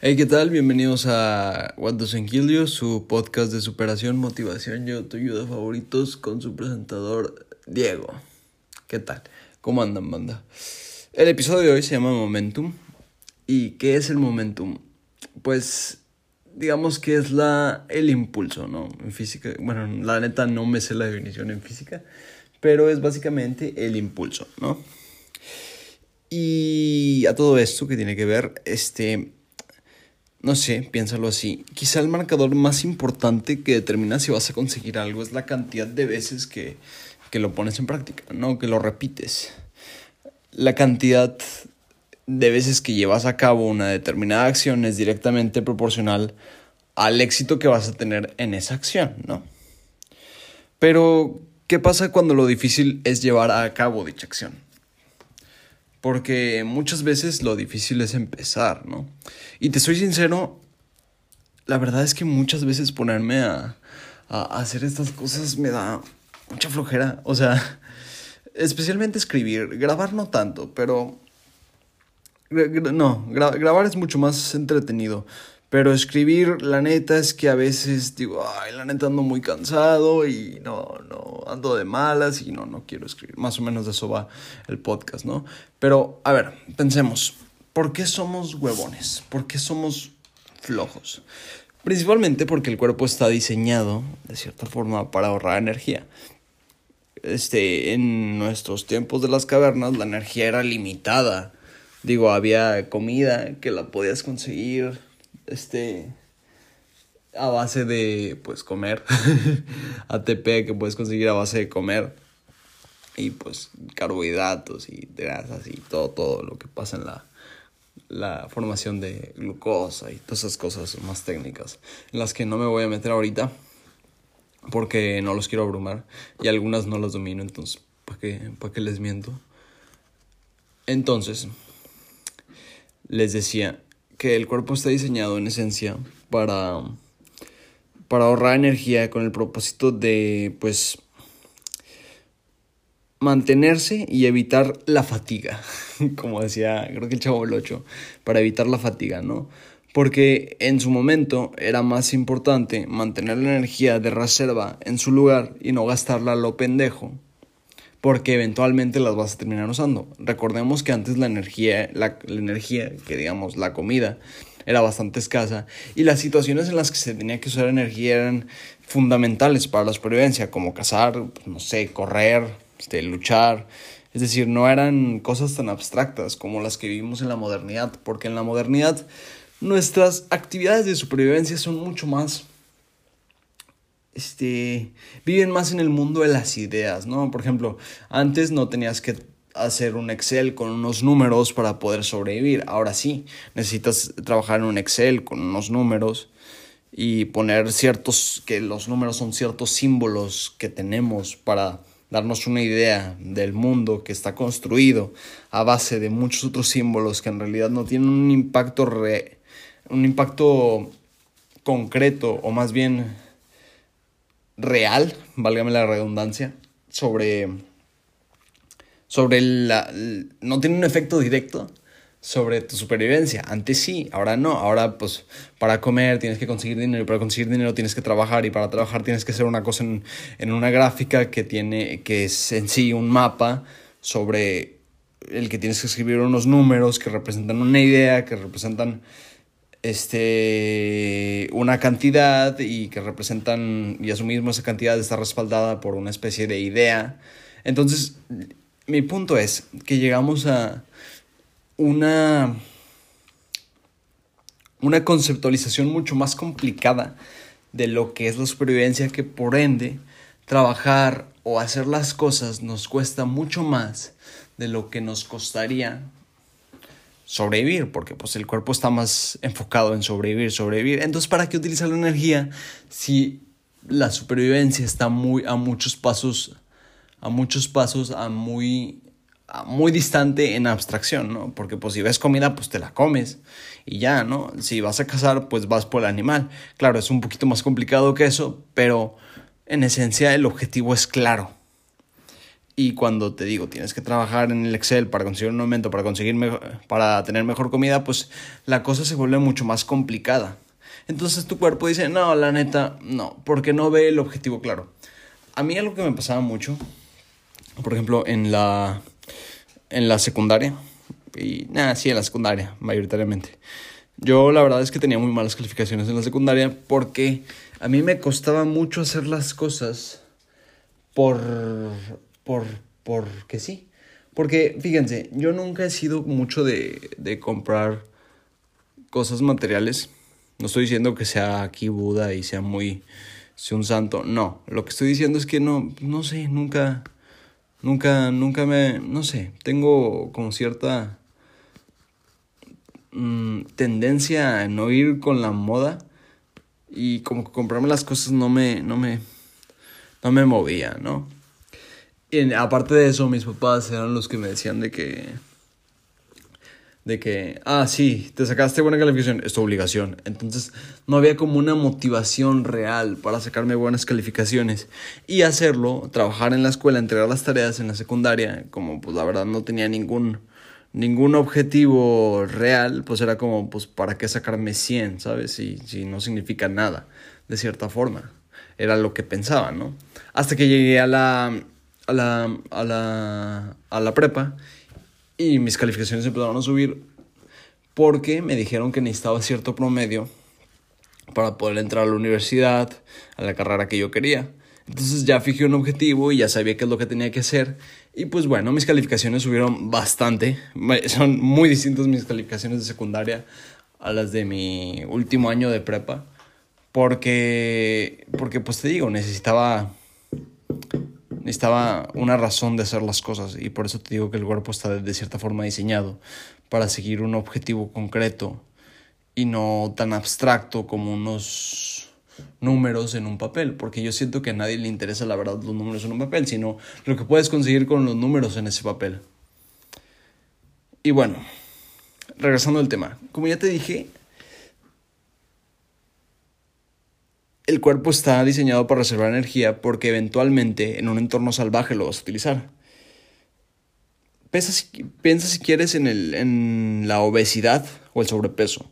Hey, ¿qué tal? Bienvenidos a What Doesn't Kill You, su podcast de superación, motivación y autoayuda favoritos con su presentador Diego. ¿Qué tal? ¿Cómo andan, banda? El episodio de hoy se llama Momentum. ¿Y qué es el momentum? Pues digamos que es la el impulso, ¿no? En física, bueno, la neta no me sé la definición en física, pero es básicamente el impulso, ¿no? Y a todo esto que tiene que ver, este, no sé, piénsalo así, quizá el marcador más importante que determina si vas a conseguir algo es la cantidad de veces que, que lo pones en práctica, ¿no? Que lo repites. La cantidad de veces que llevas a cabo una determinada acción es directamente proporcional al éxito que vas a tener en esa acción, ¿no? Pero, ¿qué pasa cuando lo difícil es llevar a cabo dicha acción? Porque muchas veces lo difícil es empezar, ¿no? Y te soy sincero, la verdad es que muchas veces ponerme a, a hacer estas cosas me da mucha flojera. O sea, especialmente escribir, grabar no tanto, pero no, grabar es mucho más entretenido. Pero escribir, la neta es que a veces digo, ay, la neta ando muy cansado y no, no, ando de malas y no, no quiero escribir. Más o menos de eso va el podcast, ¿no? Pero, a ver, pensemos, ¿por qué somos huevones? ¿Por qué somos flojos? Principalmente porque el cuerpo está diseñado, de cierta forma, para ahorrar energía. Este, en nuestros tiempos de las cavernas, la energía era limitada Digo, había comida que la podías conseguir, este, a base de, pues, comer. ATP que puedes conseguir a base de comer. Y, pues, carbohidratos y grasas y todo, todo lo que pasa en la, la formación de glucosa y todas esas cosas más técnicas, en las que no me voy a meter ahorita porque no los quiero abrumar y algunas no las domino, entonces, ¿para qué, para qué les miento? Entonces, les decía que el cuerpo está diseñado en esencia para, para ahorrar energía con el propósito de, pues, mantenerse y evitar la fatiga, como decía, creo que el chavo el 8, para evitar la fatiga, ¿no? Porque en su momento era más importante mantener la energía de reserva en su lugar y no gastarla a lo pendejo porque eventualmente las vas a terminar usando. Recordemos que antes la energía, la, energía, que digamos la comida, era bastante escasa y las situaciones en las que se tenía que usar energía eran fundamentales para la supervivencia, como cazar, no sé, correr, este, luchar. Es decir, no eran cosas tan abstractas como las que vivimos en la modernidad, porque en la modernidad nuestras actividades de supervivencia son mucho más este, viven más en el mundo de las ideas, ¿no? Por ejemplo, antes no tenías que hacer un Excel con unos números para poder sobrevivir. Ahora sí, necesitas trabajar en un Excel con unos números y poner ciertos, que los números son ciertos símbolos que tenemos para darnos una idea del mundo que está construido a base de muchos otros símbolos que en realidad no tienen un impacto re, un impacto concreto o más bien real, válgame la redundancia, sobre, sobre la... no tiene un efecto directo sobre tu supervivencia. Antes sí, ahora no. Ahora pues para comer tienes que conseguir dinero y para conseguir dinero tienes que trabajar y para trabajar tienes que hacer una cosa en, en una gráfica que tiene que es en sí un mapa sobre el que tienes que escribir unos números que representan una idea, que representan este, una cantidad y que representan, y mismo esa cantidad está respaldada por una especie de idea. Entonces, mi punto es que llegamos a una, una conceptualización mucho más complicada de lo que es la supervivencia, que por ende, trabajar o hacer las cosas nos cuesta mucho más de lo que nos costaría sobrevivir, porque pues el cuerpo está más enfocado en sobrevivir, sobrevivir. Entonces, ¿para qué utilizar la energía si la supervivencia está muy a muchos pasos, a muchos pasos, a muy, a muy distante en abstracción, ¿no? Porque pues si ves comida, pues te la comes y ya, ¿no? Si vas a cazar, pues vas por el animal. Claro, es un poquito más complicado que eso, pero en esencia el objetivo es claro. Y cuando te digo, tienes que trabajar en el Excel para conseguir un aumento, para conseguir para tener mejor comida, pues la cosa se vuelve mucho más complicada. Entonces tu cuerpo dice, no, la neta, no, porque no ve el objetivo claro. A mí algo que me pasaba mucho, por ejemplo, en la, en la secundaria, y nada, sí, en la secundaria, mayoritariamente. Yo la verdad es que tenía muy malas calificaciones en la secundaria porque a mí me costaba mucho hacer las cosas por por, por que sí. Porque, fíjense, yo nunca he sido mucho de, de comprar cosas materiales. No estoy diciendo que sea aquí Buda y sea muy, sea un santo. No, lo que estoy diciendo es que no, no sé, nunca, nunca, nunca me, no sé, tengo como cierta mm, tendencia a no ir con la moda y como que comprarme las cosas no me, no me, no me movía, ¿no? Y aparte de eso, mis papás eran los que me decían de que. De que, ah, sí, te sacaste buena calificación, es tu obligación. Entonces, no había como una motivación real para sacarme buenas calificaciones. Y hacerlo, trabajar en la escuela, entregar las tareas en la secundaria, como pues la verdad no tenía ningún, ningún objetivo real, pues era como, pues, ¿para qué sacarme 100, sabes? Si, si no significa nada, de cierta forma. Era lo que pensaba, ¿no? Hasta que llegué a la a la, a la, a la prepa y mis calificaciones empezaron a subir porque me dijeron que necesitaba cierto promedio para poder entrar a la universidad, a la carrera que yo quería. Entonces ya fijé un objetivo y ya sabía qué es lo que tenía que hacer. Y pues bueno, mis calificaciones subieron bastante. Son muy distintas mis calificaciones de secundaria a las de mi último año de prepa. Porque, porque pues te digo, necesitaba necesitaba una razón de hacer las cosas y por eso te digo que el cuerpo está de cierta forma diseñado para seguir un objetivo concreto y no tan abstracto como unos números en un papel, porque yo siento que a nadie le interesa la verdad los números en un papel, sino lo que puedes conseguir con los números en ese papel. Y bueno, regresando al tema, como ya te dije, el cuerpo está diseñado para reservar energía porque eventualmente en un entorno salvaje lo vas a utilizar. Piensa si, piensa quieres en, el, en la obesidad o el sobrepeso.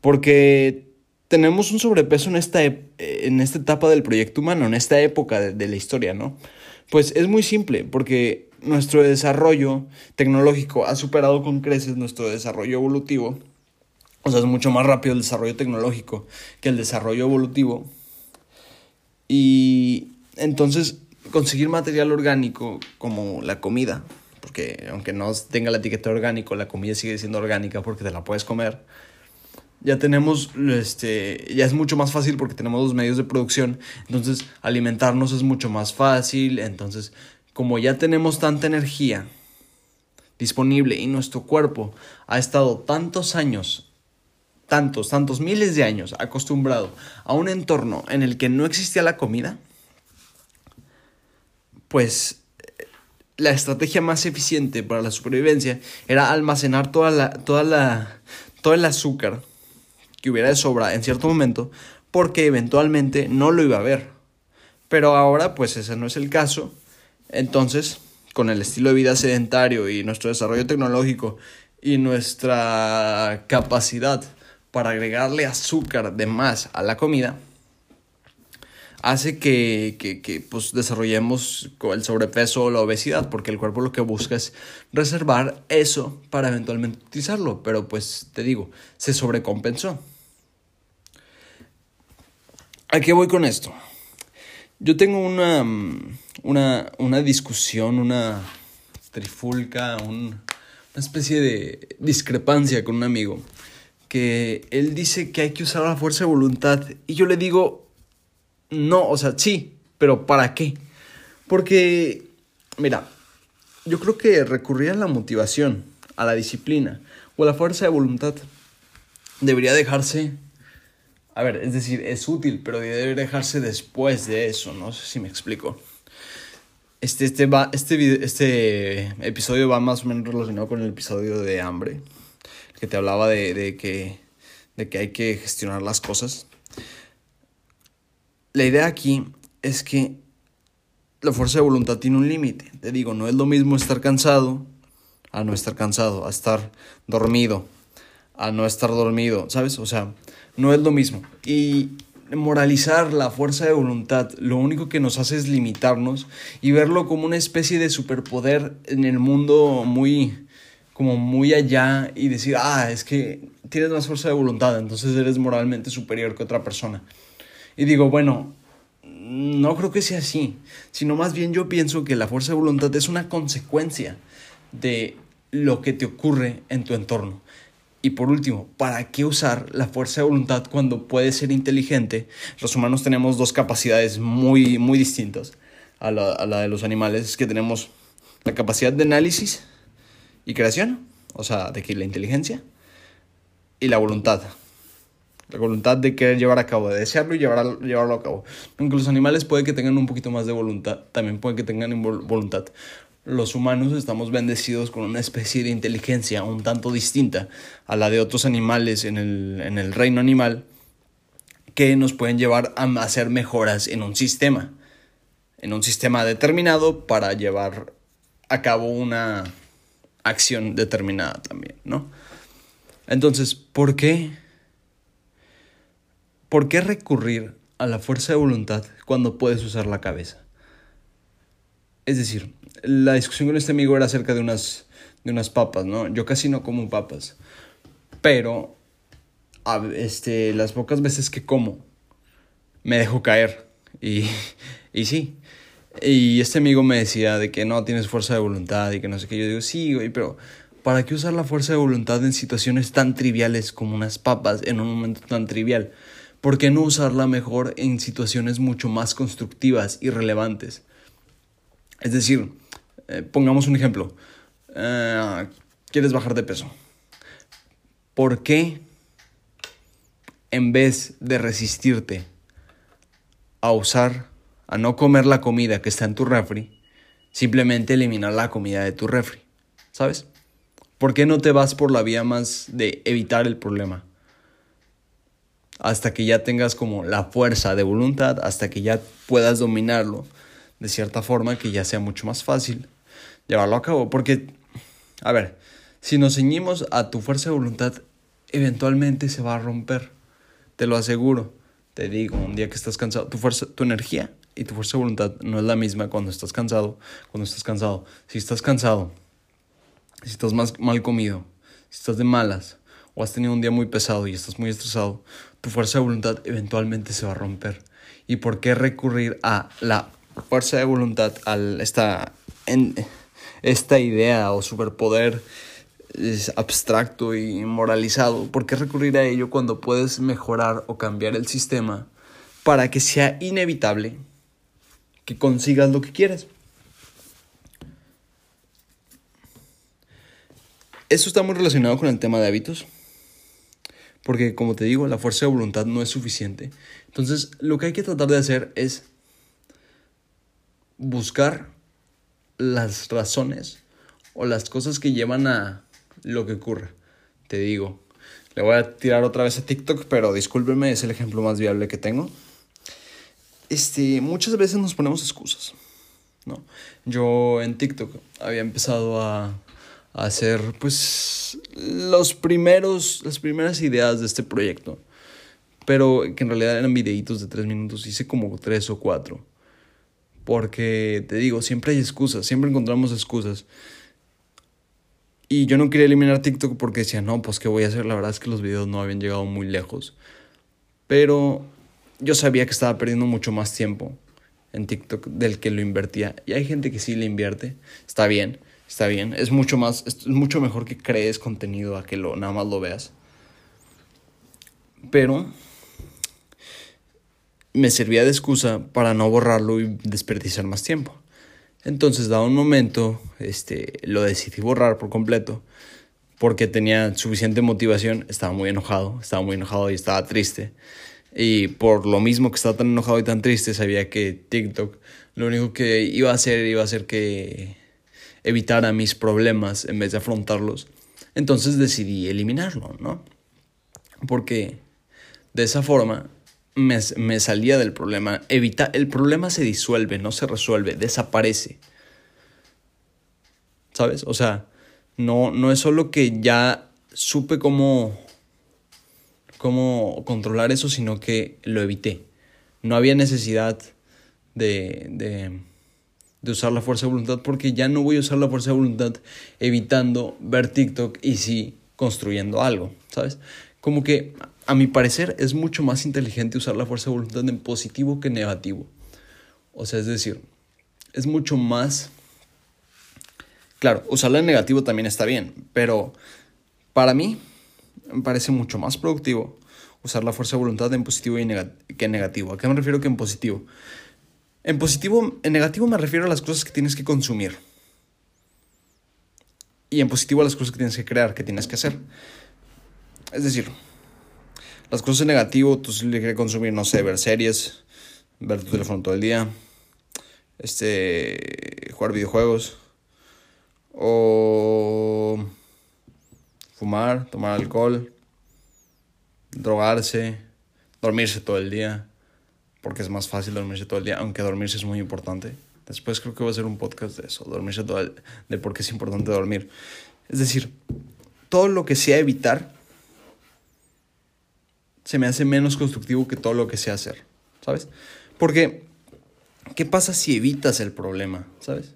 Porque tenemos un sobrepeso en esta, en esta etapa del proyecto humano, en esta época de, de la historia, ¿no? Pues es muy simple, porque nuestro desarrollo tecnológico ha superado con creces nuestro desarrollo evolutivo. O sea, es mucho más rápido el desarrollo tecnológico que el desarrollo evolutivo. Y entonces conseguir material orgánico como la comida, porque aunque no tenga la etiqueta orgánico, la comida sigue siendo orgánica porque te la puedes comer. Ya tenemos, este, ya es mucho más fácil porque tenemos los medios de producción, entonces alimentarnos es mucho más fácil, entonces como ya tenemos tanta energía disponible y nuestro cuerpo ha estado tantos años tantos, tantos miles de años acostumbrado a un entorno en el que no existía la comida, pues la estrategia más eficiente para la supervivencia era almacenar toda la, toda la, todo el azúcar que hubiera de sobra en cierto momento, porque eventualmente no lo iba a ver. Pero ahora, pues ese no es el caso. Entonces, con el estilo de vida sedentario y nuestro desarrollo tecnológico y nuestra capacidad para agregarle azúcar de más a la comida, hace que, que, pues desarrollemos el sobrepeso o la obesidad, porque el cuerpo lo que busca es reservar eso para eventualmente utilizarlo, pero pues te digo, se sobrecompensó. ¿A qué voy con esto? Yo tengo una, una, una discusión, una trifulca, una especie de discrepancia con un amigo que él dice que hay que usar la fuerza de voluntad y yo le digo, no, o sea, sí, pero ¿para qué? Porque, mira, yo creo que recurrir a la motivación, a la disciplina o a la fuerza de voluntad debería dejarse, a ver, es decir, es útil, pero debería dejarse después de eso, no sé si me explico. Este, este, va, este, este episodio va más o menos relacionado con el episodio de hambre que te hablaba de, que, de que hay que gestionar las cosas. La idea aquí es que la fuerza de voluntad tiene un límite. Te digo, no es lo mismo estar cansado a no estar cansado, a estar dormido, a no estar dormido, ¿sabes? O sea, no es lo mismo. Y moralizar la fuerza de voluntad lo único que nos hace es limitarnos y verlo como una especie de superpoder en el mundo muy como muy allá y decir, ah, es que tienes más fuerza de voluntad, entonces eres moralmente superior que otra persona. Y digo, bueno, no creo que sea así, sino más bien yo pienso que la fuerza de voluntad es una consecuencia de lo que te ocurre en tu entorno. Y por último, ¿para qué usar la fuerza de voluntad cuando puedes ser inteligente? Los humanos tenemos dos capacidades muy, muy distintas a la, a la de los animales, que tenemos la capacidad de análisis y creación, o sea, de que la inteligencia, y la voluntad, la voluntad de querer llevar a cabo, de desearlo y llevar llevarlo a cabo. Aunque los animales puede que tengan un poquito más de voluntad, también puede que tengan voluntad. Los humanos estamos bendecidos con una especie de inteligencia un tanto distinta a la de otros animales en el, en el reino animal que nos pueden llevar a hacer mejoras en un sistema, en un sistema determinado para llevar a cabo una acción determinada también, ¿no? Entonces, ¿por qué ¿Por qué recurrir a la fuerza de voluntad cuando puedes usar la cabeza? Es decir, la discusión con este amigo era acerca de unas, de unas papas, ¿no? Yo casi no como papas, pero este, las pocas veces que como, me dejo caer. Y, y sí. Y este amigo me decía de que no tienes fuerza de voluntad y que no sé qué. Yo digo, sí, güey, pero ¿para qué usar la fuerza de voluntad en situaciones tan triviales como unas papas en un momento tan trivial? ¿Por qué no usarla mejor en situaciones mucho más constructivas y relevantes? Es decir, eh, pongamos un ejemplo. Eh, ¿Quieres bajar de peso? ¿Por qué en vez de resistirte a usar, a no comer la comida que está en tu refri, simplemente eliminar la comida de tu refri? ¿Sabes? ¿Por qué no te vas por la vía más de evitar el problema? hasta que ya tengas como la fuerza de voluntad, hasta que ya puedas dominarlo de cierta forma que ya sea mucho más fácil llevarlo a cabo. Porque, a ver, si nos ceñimos a tu fuerza de voluntad, eventualmente se va a romper. Te lo aseguro. Te digo, un día que estás cansado, tu fuerza, tu energía y tu fuerza de voluntad no es la misma cuando estás cansado, cuando estás cansado. Si estás cansado, si estás más mal comido, si estás de malas, o has tenido un día muy pesado y estás muy estresado, tu fuerza de voluntad eventualmente se va a romper. ¿Y por qué recurrir a la fuerza de voluntad, a esta, en, esta idea o superpoder es abstracto y moralizado? ¿Por qué recurrir a ello cuando puedes mejorar o cambiar el sistema para que sea inevitable que consigas lo que quieres? Esto está muy relacionado con el tema de hábitos. Porque como te digo, la fuerza de voluntad no es suficiente. Entonces, lo que hay que tratar de hacer es buscar las razones o las cosas que llevan a lo que ocurre. Te digo, le voy a tirar otra vez a TikTok, pero discúlpeme, es el ejemplo más viable que tengo. Este, muchas veces nos ponemos excusas, ¿no? Yo en TikTok había empezado a hacer pues los primeros, las primeras ideas de este proyecto. Pero que en realidad eran videitos de tres minutos, hice como tres o cuatro. Porque te digo, siempre hay excusas, siempre encontramos excusas. Y yo no quería eliminar TikTok porque decía, no, pues qué voy a hacer. La verdad es que los videos no habían llegado muy lejos. Pero yo sabía que estaba perdiendo mucho más tiempo en TikTok del que lo invertía. Y hay gente que sí le invierte, está bien está bien. Es mucho más, es mucho mejor que crees contenido a que lo, nada más lo veas. Pero me servía de excusa para no borrarlo y desperdiciar más tiempo. Entonces, dado un momento, este, lo decidí borrar por completo porque tenía suficiente motivación, estaba muy enojado, estaba muy enojado y estaba triste. Y por lo mismo que estaba tan enojado y tan triste, sabía que TikTok lo único que iba a hacer iba a hacer que evitara mis problemas en vez de afrontarlos. Entonces decidí eliminarlo, ¿no? Porque de esa forma me, me salía del problema. Evita, el problema se disuelve, no se resuelve, desaparece. ¿Sabes? O sea, no, no es solo que ya supe cómo, cómo controlar eso, sino que lo evité. No había necesidad de, de, de usar la fuerza de voluntad porque ya no voy a usar la fuerza de voluntad evitando ver TikTok y sí construyendo algo, ¿sabes? Como que a mi parecer es mucho más inteligente usar la fuerza de voluntad en positivo que en negativo. O sea, es decir, es mucho más... Claro, usarla en negativo también está bien, pero para mí me parece mucho más productivo usar la fuerza de voluntad en positivo y que en negativo. ¿A qué me refiero que en positivo? En positivo, en negativo me refiero a las cosas que tienes que consumir. Y en positivo a las cosas que tienes que crear, que tienes que hacer. Es decir, las cosas en negativo, tú le quieres consumir, no sé, ver series, ver tu teléfono todo el día, este, jugar videojuegos, o fumar, tomar alcohol, drogarse, dormirse todo el día porque es más fácil dormirse todo el día, aunque dormirse es muy importante. Después creo que voy a hacer un podcast de eso, dormirse todo el, de por qué es importante dormir. Es decir, todo lo que sea evitar se me hace menos constructivo que todo lo que sea hacer, ¿sabes? Porque, ¿qué pasa si evitas el problema, ¿sabes?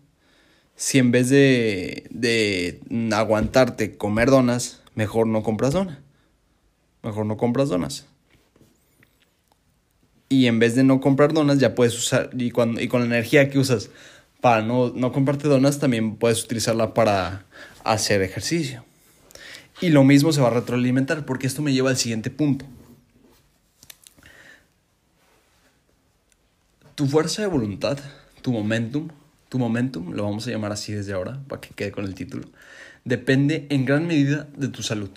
Si en vez de, de aguantarte comer donas, mejor no compras donas. Mejor no compras donas y en vez de no comprar donas ya puedes usar y, cuando, y con la energía que usas para no, no comprarte donas también puedes utilizarla para hacer ejercicio. Y lo mismo se va a retroalimentar porque esto me lleva al siguiente punto. Tu fuerza de voluntad, tu momentum, tu momentum, lo vamos a llamar así desde ahora para que quede con el título, depende en gran medida de tu salud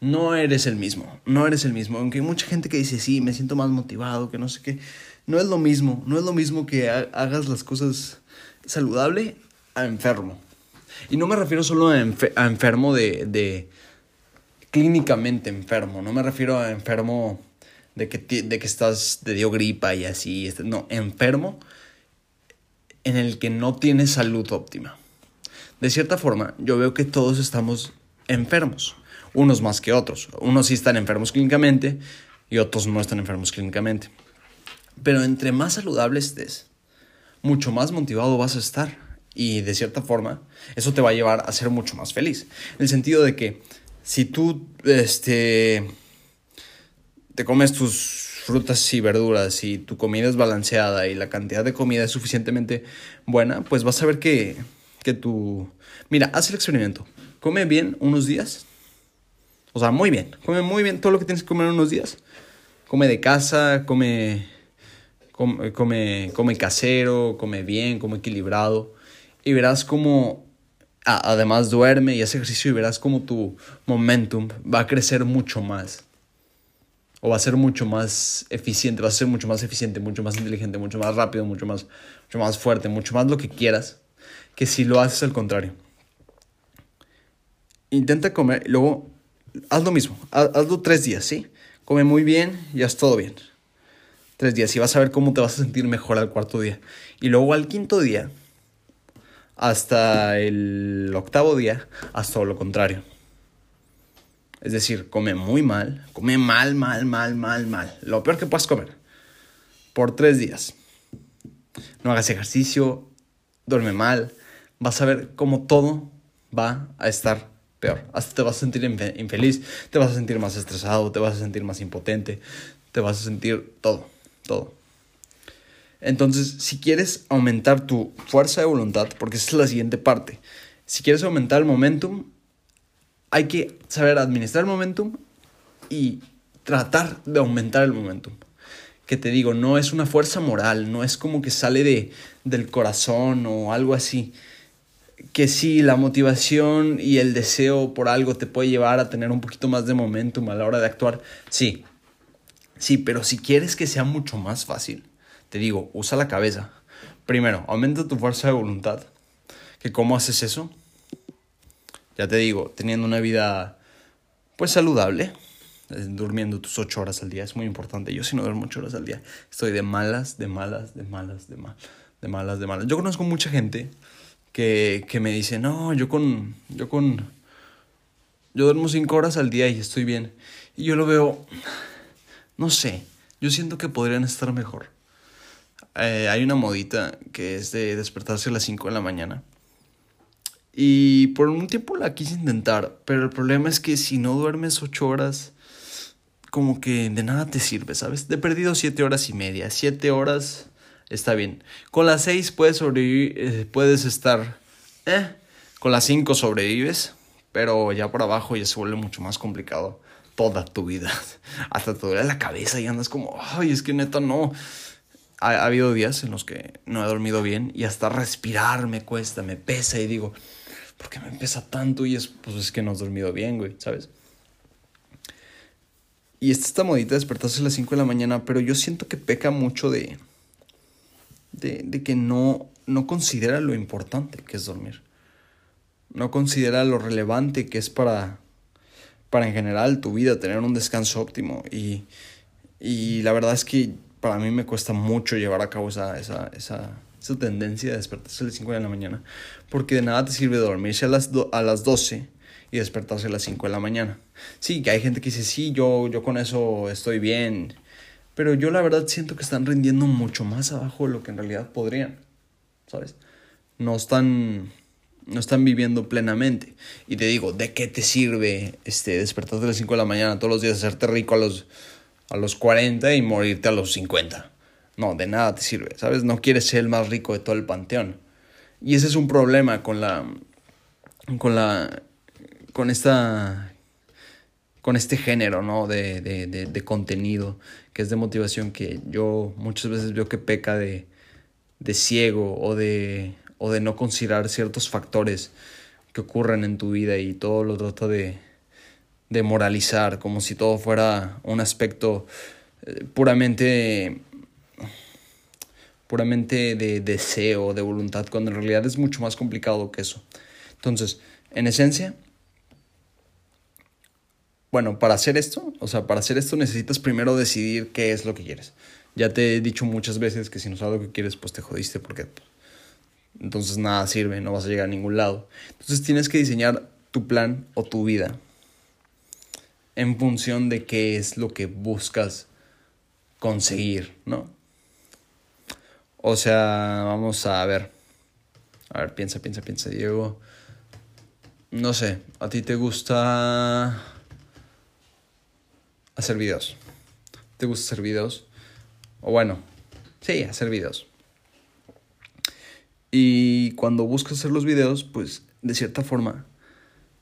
no eres el mismo, no eres el mismo. Aunque hay mucha gente que dice, sí, me siento más motivado, que no sé qué. No es lo mismo, no es lo mismo que hagas las cosas saludable a enfermo. Y no me refiero solo a, enfermo de, de, clínicamente enfermo, no me refiero a enfermo de que, de que estás, de dio gripa y así, este, no, enfermo en el que no tienes salud óptima. De cierta forma, yo veo que todos estamos enfermos unos más que otros. Unos sí están enfermos clínicamente y otros no están enfermos clínicamente. Pero entre más saludable estés, mucho más motivado vas a estar. Y de cierta forma, eso te va a llevar a ser mucho más feliz. En el sentido de que si tú este, te comes tus frutas y verduras y tu comida es balanceada y la cantidad de comida es suficientemente buena, pues vas a ver que, que tu... Mira, haz el experimento. Come bien unos días, o sea, muy bien. Come muy bien todo lo que tienes que comer unos días. Come de casa, come, come, come, casero, come bien, come equilibrado. Y verás cómo, además duerme y hace ejercicio y verás cómo tu momentum va a crecer mucho más. O va a ser mucho más eficiente, va a ser mucho más eficiente, mucho más inteligente, mucho más rápido, mucho más, mucho más fuerte, mucho más lo que quieras, que si lo haces al contrario. Intenta comer, luego haz lo mismo, hazlo tres días, ¿sí? Come muy bien y haz todo bien. Tres días y vas a ver cómo te vas a sentir mejor al cuarto día. Y luego al quinto día, hasta el octavo día, haz todo lo contrario. Es decir, come muy mal, come mal, mal, mal, mal, mal. Lo peor que puedas comer. Por tres días. No hagas ejercicio, duerme mal. Vas a ver cómo todo va a estar peor. Hasta te vas a sentir infeliz, te vas a sentir más estresado, te vas a sentir más impotente, te vas a sentir todo, todo. Entonces, si quieres aumentar tu fuerza de voluntad, porque esa es la siguiente parte, si quieres aumentar el momentum, hay que saber administrar el momentum y tratar de aumentar el momentum. Que te digo, no es una fuerza moral, no es como que sale de, del corazón o algo así que sí, la motivación y el deseo por algo te puede llevar a tener un poquito más de momentum a la hora de actuar, sí. Sí, pero si quieres que sea mucho más fácil, te digo, usa la cabeza. Primero, aumenta tu fuerza de voluntad. ¿Que cómo haces eso? Ya te digo, teniendo una vida pues saludable, eh, durmiendo tus ocho horas al día. Es muy importante. Yo si no duermo ocho horas al día, estoy de malas, de malas, de malas, de malas, de malas, de malas. Yo conozco mucha gente que, que me dice, no, yo con, yo con, yo duermo cinco horas al día y estoy bien. Y yo lo veo, no sé, yo siento que podrían estar mejor. Eh, hay una modita que es de despertarse a las 5 de la mañana. Y por un tiempo la quise intentar, pero el problema es que si no duermes 8 horas, como que de nada te sirve, ¿sabes? De perdido 7 horas y media. 7 horas está bien. Con las 6 puedes sobrevivir, eh, puedes estar... Eh, con las 5 sobrevives, pero ya por abajo ya se vuelve mucho más complicado toda tu vida. Hasta te duele la cabeza y andas como, ay, es que neta no. Ha, habido días en los que no he dormido bien y hasta respirar me cuesta, me pesa y digo, ¿por qué me pesa tanto? Y es, pues es que no has dormido bien, güey, ¿sabes? Y esta está modita de despertarse a las 5 de la mañana, pero yo siento que peca mucho de, de, de que no, no considera lo importante que es dormir. No considera lo relevante que es para, para en general tu vida, tener un descanso óptimo. Y, y la verdad es que para mí me cuesta mucho llevar a cabo esa, esa, esa tendencia de despertarse a las 5 de la mañana. Porque de nada te sirve dormirse a las, a las 12 y despertarse a las 5 de la mañana. Sí, que hay gente que dice, sí, yo, yo con eso estoy bien. Pero yo la verdad siento que están rindiendo mucho más abajo de lo que en realidad podrían. ¿Sabes? No están no están viviendo plenamente. Y te digo, ¿de qué te sirve este, despertarte a las 5 de la mañana todos los días, hacerte rico a los, a los 40 y morirte a los 50? No, de nada te sirve, ¿sabes? No quieres ser el más rico de todo el panteón. Y ese es un problema con la. con la. con esta. con este género, ¿no? De, de, de, de contenido, que es de motivación, que yo muchas veces veo que peca de, de ciego o de, o de no considerar ciertos factores que ocurren en tu vida y todo lo trata de, de moralizar, como si todo fuera un aspecto eh, puramente puramente de deseo, de voluntad, cuando en realidad es mucho más complicado que eso. Entonces, en esencia, bueno, para hacer esto, o sea, para hacer esto necesitas primero decidir qué es lo que quieres. Ya te he dicho muchas veces que si no sabes lo que quieres, pues te jodiste porque entonces nada sirve, no vas a llegar a ningún lado. Entonces tienes que diseñar tu plan o tu vida en función de qué es lo que buscas conseguir, ¿no? O sea, vamos a ver. A ver, piensa, piensa, piensa, Diego. No sé, ¿a ti te gusta hacer videos? ¿Te gusta hacer videos? O bueno, sí, hacer videos. Y cuando buscas hacer los videos, pues de cierta forma,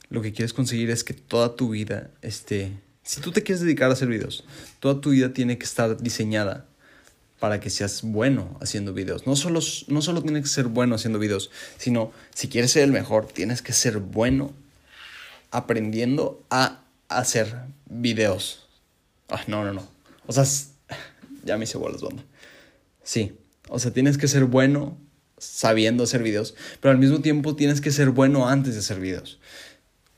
lo que quieres conseguir es que toda tu vida esté... Si tú te quieres dedicar a hacer videos, toda tu vida tiene que estar diseñada para que seas bueno haciendo videos. No solo, no solo tienes que ser bueno haciendo videos, sino si quieres ser el mejor, tienes que ser bueno aprendiendo a hacer videos. Ah, no, no, no. O sea, ya me hice bolas, banda. Sí, o sea, tienes que ser bueno sabiendo hacer videos, pero al mismo tiempo tienes que ser bueno antes de hacer videos.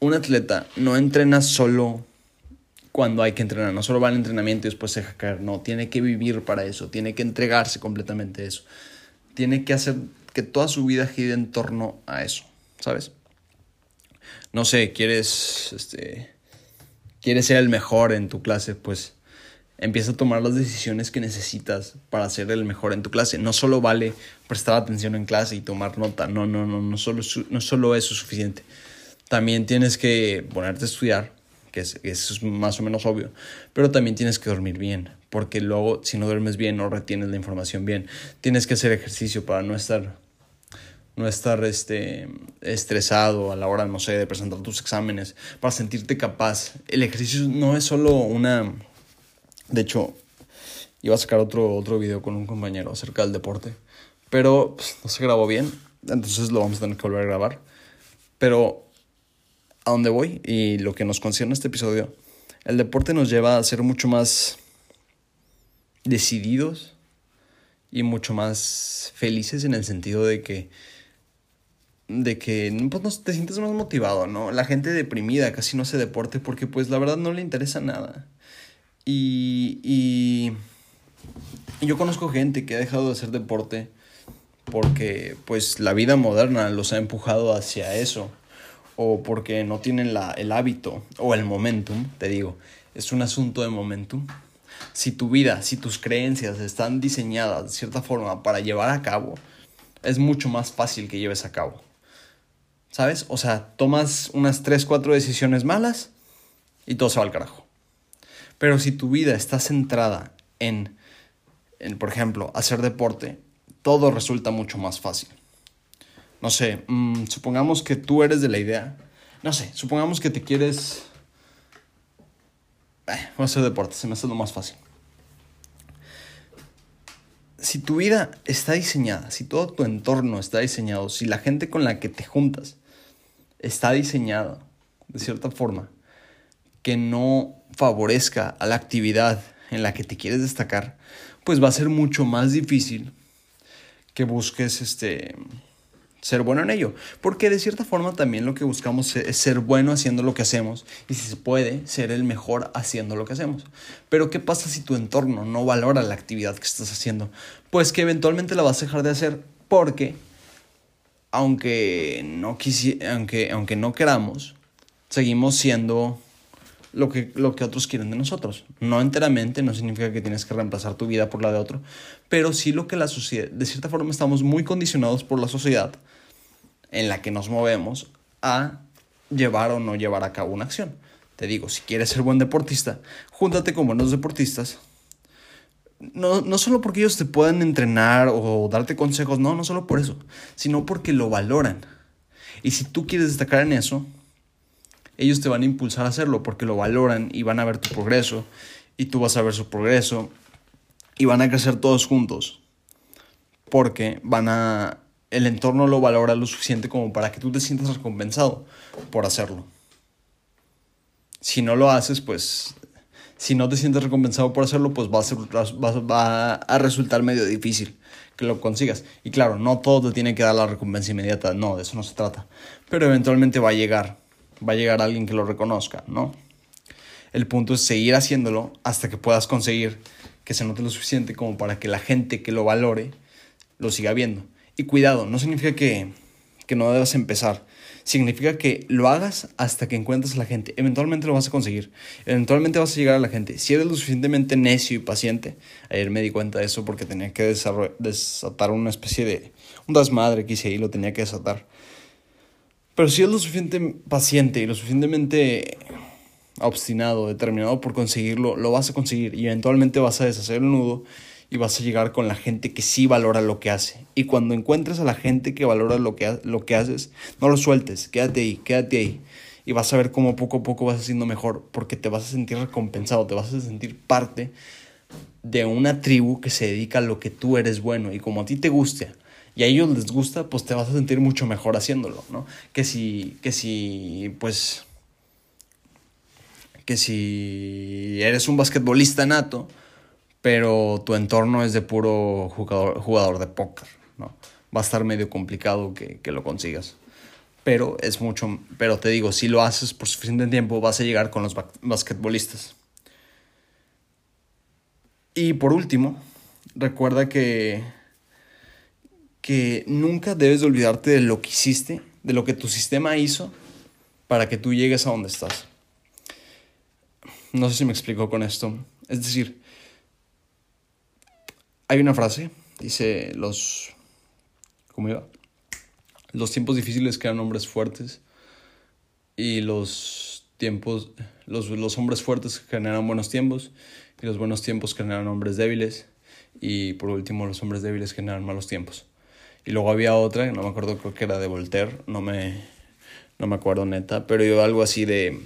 Un atleta no entrena solo cuando hay que entrenar, no solo va al entrenamiento y después se caer, no, tiene que vivir para eso, tiene que entregarse completamente a eso, tiene que hacer que toda su vida gire en torno a eso, ¿sabes? No sé, quieres, este, quieres ser el mejor en tu clase, pues empieza a tomar las decisiones que necesitas para ser el mejor en tu clase. No solo vale prestar atención en clase y tomar nota, no, no, no, no solo, no solo eso es suficiente. También tienes que ponerte a estudiar, es, eso es más o menos obvio, pero también tienes que dormir bien, porque luego si no duermes bien no retienes la información bien. Tienes que hacer ejercicio para no estar no estar este, estresado a la hora, no sé, de presentar tus exámenes, para sentirte capaz. El ejercicio no es solo una de hecho, iba a sacar otro, otro video con un compañero acerca del deporte, pero pues, no se grabó bien, entonces lo vamos a tener que volver a grabar. Pero a dónde voy y lo que nos concierne este episodio, el deporte nos lleva a ser mucho más decididos y mucho más felices en el sentido de que de que pues, te sientes más motivado, ¿no? La gente deprimida casi no hace deporte porque pues la verdad no le interesa nada. Y, y, y yo conozco gente que ha dejado de hacer deporte porque pues la vida moderna los ha empujado hacia eso o porque no tienen la, el hábito o el momentum, te digo, es un asunto de momentum. Si tu vida, si tus creencias están diseñadas de cierta forma para llevar a cabo, es mucho más fácil que lleves a cabo. ¿Sabes? O sea, tomas unas 3, 4 decisiones malas y todo se va al carajo. Pero si tu vida está centrada en, en por ejemplo, hacer deporte, todo resulta mucho más fácil. No sé, mm, supongamos que tú eres de la idea. No sé, supongamos que te quieres... Eh, voy a hacer deporte, se me hace lo más fácil. Si tu vida está diseñada, si todo tu entorno está diseñado, si la gente con la que te juntas está diseñada de cierta forma que no favorezca a la actividad en la que te quieres destacar, pues va a ser mucho más difícil que busques este ser bueno en ello, porque de cierta forma también lo que buscamos es ser bueno haciendo lo que hacemos y si se puede ser el mejor haciendo lo que hacemos. Pero ¿qué pasa si tu entorno no valora la actividad que estás haciendo? Pues que eventualmente la vas a dejar de hacer porque aunque no aunque aunque no queramos, seguimos siendo lo que, lo que otros quieren de nosotros. No enteramente, no significa que tienes que reemplazar tu vida por la de otro, pero sí lo que la sociedad, de cierta forma estamos muy condicionados por la sociedad en la que nos movemos a llevar o no llevar a cabo una acción. Te digo, si quieres ser buen deportista, júntate con buenos deportistas. No, no solo porque ellos te puedan entrenar o darte consejos, no, no solo por eso, sino porque lo valoran. Y si tú quieres destacar en eso, ellos te van a impulsar a hacerlo porque lo valoran y van a ver tu progreso y tú vas a ver su progreso y van a crecer todos juntos porque van a el entorno lo valora lo suficiente como para que tú te sientas recompensado por hacerlo. Si no lo haces, pues si no te sientes recompensado por hacerlo, pues va a, ser, va a resultar medio difícil que lo consigas. Y claro, no todo te tiene que dar la recompensa inmediata, no, de eso no se trata. Pero eventualmente va a llegar va a llegar alguien que lo reconozca, ¿no? El punto es seguir haciéndolo hasta que puedas conseguir que se note lo suficiente como para que la gente que lo valore lo siga viendo. Y cuidado, no significa que, que no debas empezar. Significa que lo hagas hasta que encuentres a la gente. Eventualmente lo vas a conseguir. Eventualmente vas a llegar a la gente. Si eres lo suficientemente necio y paciente, ayer me di cuenta de eso porque tenía que desatar una especie de... Un desmadre que hice ahí, lo tenía que desatar pero si es lo suficientemente paciente y lo suficientemente obstinado, determinado por conseguirlo, lo vas a conseguir y eventualmente vas a deshacer el nudo y vas a llegar con la gente que sí valora lo que hace. Y cuando encuentres a la gente que valora lo que, lo que haces, no lo sueltes, quédate ahí, quédate ahí. Y vas a ver cómo poco a poco vas haciendo mejor, porque te vas a sentir recompensado, te vas a sentir parte de una tribu que se dedica a lo que tú eres bueno y como a ti te guste y a ellos les gusta, pues te vas a sentir mucho mejor haciéndolo, ¿no? Que si, que si, pues, que si eres un basquetbolista nato, pero tu entorno es de puro jugador, jugador de póker, ¿no? Va a estar medio complicado que, que lo consigas. Pero es mucho, pero te digo, si lo haces por suficiente tiempo, vas a llegar con los basquetbolistas. Y por último, recuerda que que nunca debes de olvidarte de lo que hiciste, de lo que tu sistema hizo para que tú llegues a donde estás. No sé si me explico con esto. Es decir, hay una frase, dice los... ¿Cómo iba? Los tiempos difíciles crean hombres fuertes y los tiempos, los, los hombres fuertes generan buenos tiempos y los buenos tiempos generan hombres débiles y por último los hombres débiles generan malos tiempos. Y luego había otra, no me acuerdo, creo que era de Voltaire, no me, no me acuerdo neta, pero yo algo así de,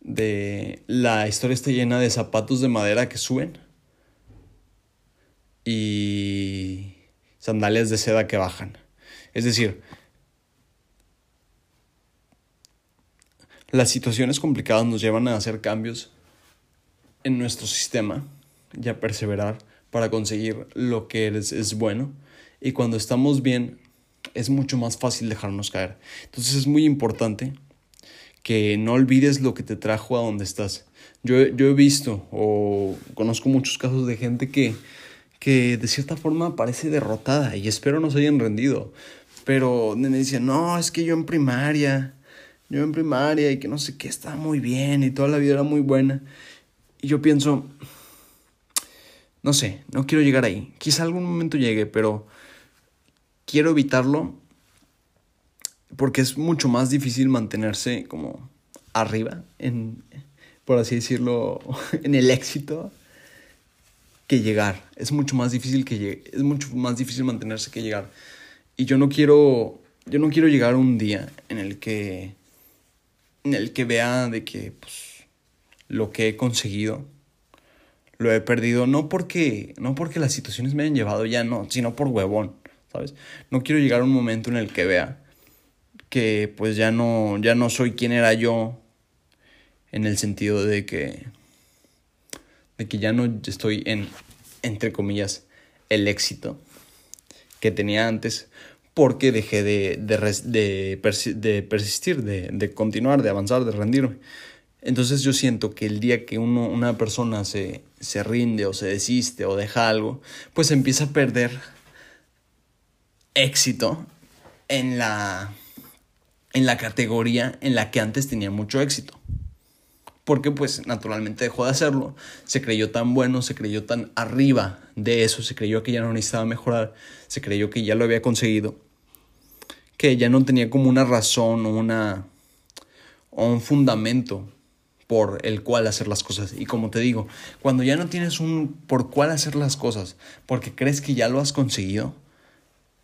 de la historia está llena de zapatos de madera que suben y sandalias de seda que bajan. Es decir, las situaciones complicadas nos llevan a hacer cambios en nuestro sistema y a perseverar para conseguir lo que es, es bueno y cuando estamos bien es mucho más fácil dejarnos caer. Entonces es muy importante que no olvides lo que te trajo a donde estás. Yo, yo he visto o conozco muchos casos de gente que, que de cierta forma parece derrotada y espero no se hayan rendido. Pero me dicen, no, es que yo en primaria, yo en primaria y que no sé qué, estaba muy bien y toda la vida era muy buena. Y yo pienso, no sé, no quiero llegar ahí. Quizá algún momento llegue, pero quiero evitarlo porque es mucho más difícil mantenerse como arriba, en, por así decirlo, en el éxito que llegar. Es mucho más difícil que es mucho más difícil mantenerse que llegar. Y yo no quiero yo no quiero llegar un día en el que en el que vea de que pues, lo que he conseguido lo he perdido no porque no porque las situaciones me hayan llevado ya no, sino por huevón, ¿sabes? No quiero llegar a un momento en el que vea que pues ya no ya no soy quien era yo en el sentido de que de que ya no estoy en entre comillas el éxito que tenía antes porque dejé de, de, de, persistir, de, de, continuar, de avanzar, de rendirme. Entonces yo siento que el día que uno, una persona se, se rinde o se desiste o deja algo, pues empieza a perder éxito en la, en la categoría en la que antes tenía mucho éxito porque pues naturalmente dejó de hacerlo, se creyó tan bueno, se creyó tan arriba de eso, se creyó que ya no necesitaba mejorar, se creyó que ya lo había conseguido, que ya no tenía como una razón una, o un fundamento por el cual hacer las cosas. Y como te digo, cuando ya no tienes un por cuál hacer las cosas, porque crees que ya lo has conseguido,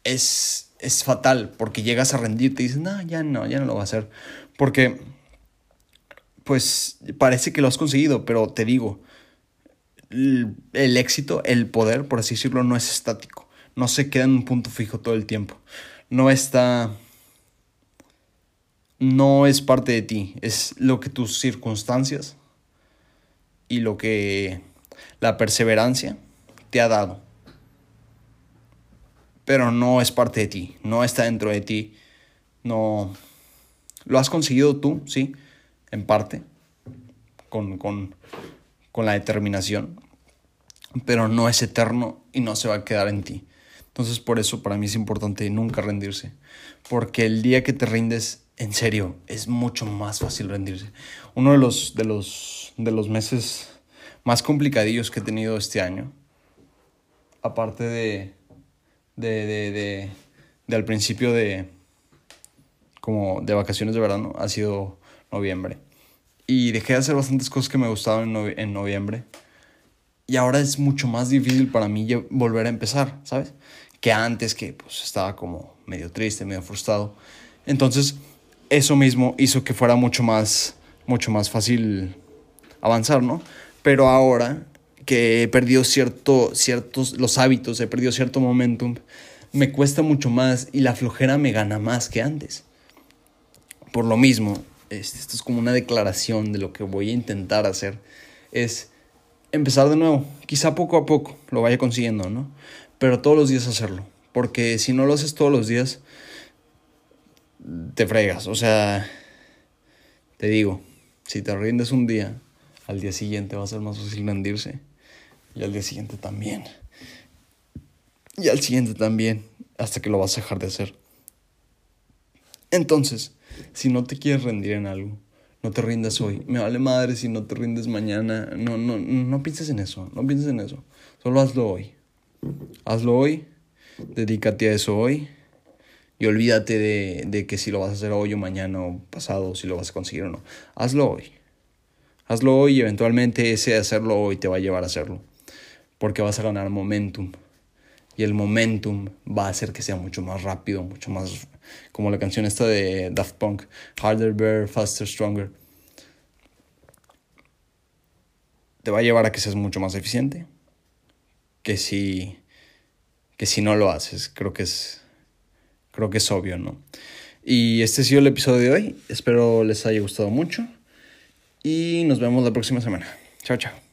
es, es fatal, porque llegas a rendirte y dices, no, ya no, ya no lo voy a hacer. Porque pues parece que lo has conseguido, pero te digo, el, éxito, el poder, por así decirlo, no es estático. No se queda en un punto fijo todo el tiempo. No está... No es parte de ti, es lo que tus circunstancias y lo que la perseverancia te ha dado. Pero no es parte de ti, no está dentro de ti. No... Lo has conseguido tú, sí, en parte, con, con, con la determinación, pero no es eterno y no se va a quedar en ti. Entonces por eso para mí es importante nunca rendirse, porque el día que te rindes, en serio, es mucho más fácil rendirse. Uno de los, de los, de los meses más complicadillos que he tenido este año, aparte de, de, de, de, de al principio de, como de vacaciones de verano, ha sido noviembre. Y dejé de hacer bastantes cosas que me gustaban en, noviembre. Y ahora es mucho más difícil para mí volver a empezar, ¿sabes? Que antes que pues estaba como medio triste, medio frustrado. Entonces, eso mismo hizo que fuera mucho más, mucho más fácil avanzar, ¿no? Pero ahora que he perdido cierto, ciertos, los hábitos, he perdido cierto momentum, me cuesta mucho más y la flojera me gana más que antes. Por lo mismo, este, esto es como una declaración de lo que voy a intentar hacer, es empezar de nuevo, quizá poco a poco lo vaya consiguiendo, ¿no? Pero todos los días hacerlo, porque si no lo haces todos los días, te fregas, o sea, te digo, si te rindes un día, al día siguiente va a ser más fácil rendirse, y al día siguiente también, y al siguiente también, hasta que lo vas a dejar de hacer. Entonces, si no te quieres rendir en algo, no te rindas hoy. Me vale madre si no te rindes mañana. No, no, no pienses en eso. No pienses en eso. Solo hazlo hoy. Hazlo hoy. Dedícate a eso hoy. Y olvídate de, de que si lo vas a hacer hoy o mañana o pasado, si lo vas a conseguir o no. Hazlo hoy. Hazlo hoy y eventualmente ese hacerlo hoy te va a llevar a hacerlo. Porque vas a ganar momentum. Y el momentum va a hacer que sea mucho más rápido, mucho más como la canción esta de Daft Punk, Harder, Better, Faster, Stronger. Te va a llevar a que seas mucho más eficiente que si, que si no lo haces. Creo que es, creo que es obvio, ¿no? Y este ha sido el episodio de hoy. Espero les haya gustado mucho. Y nos vemos la próxima semana. Chao, chao.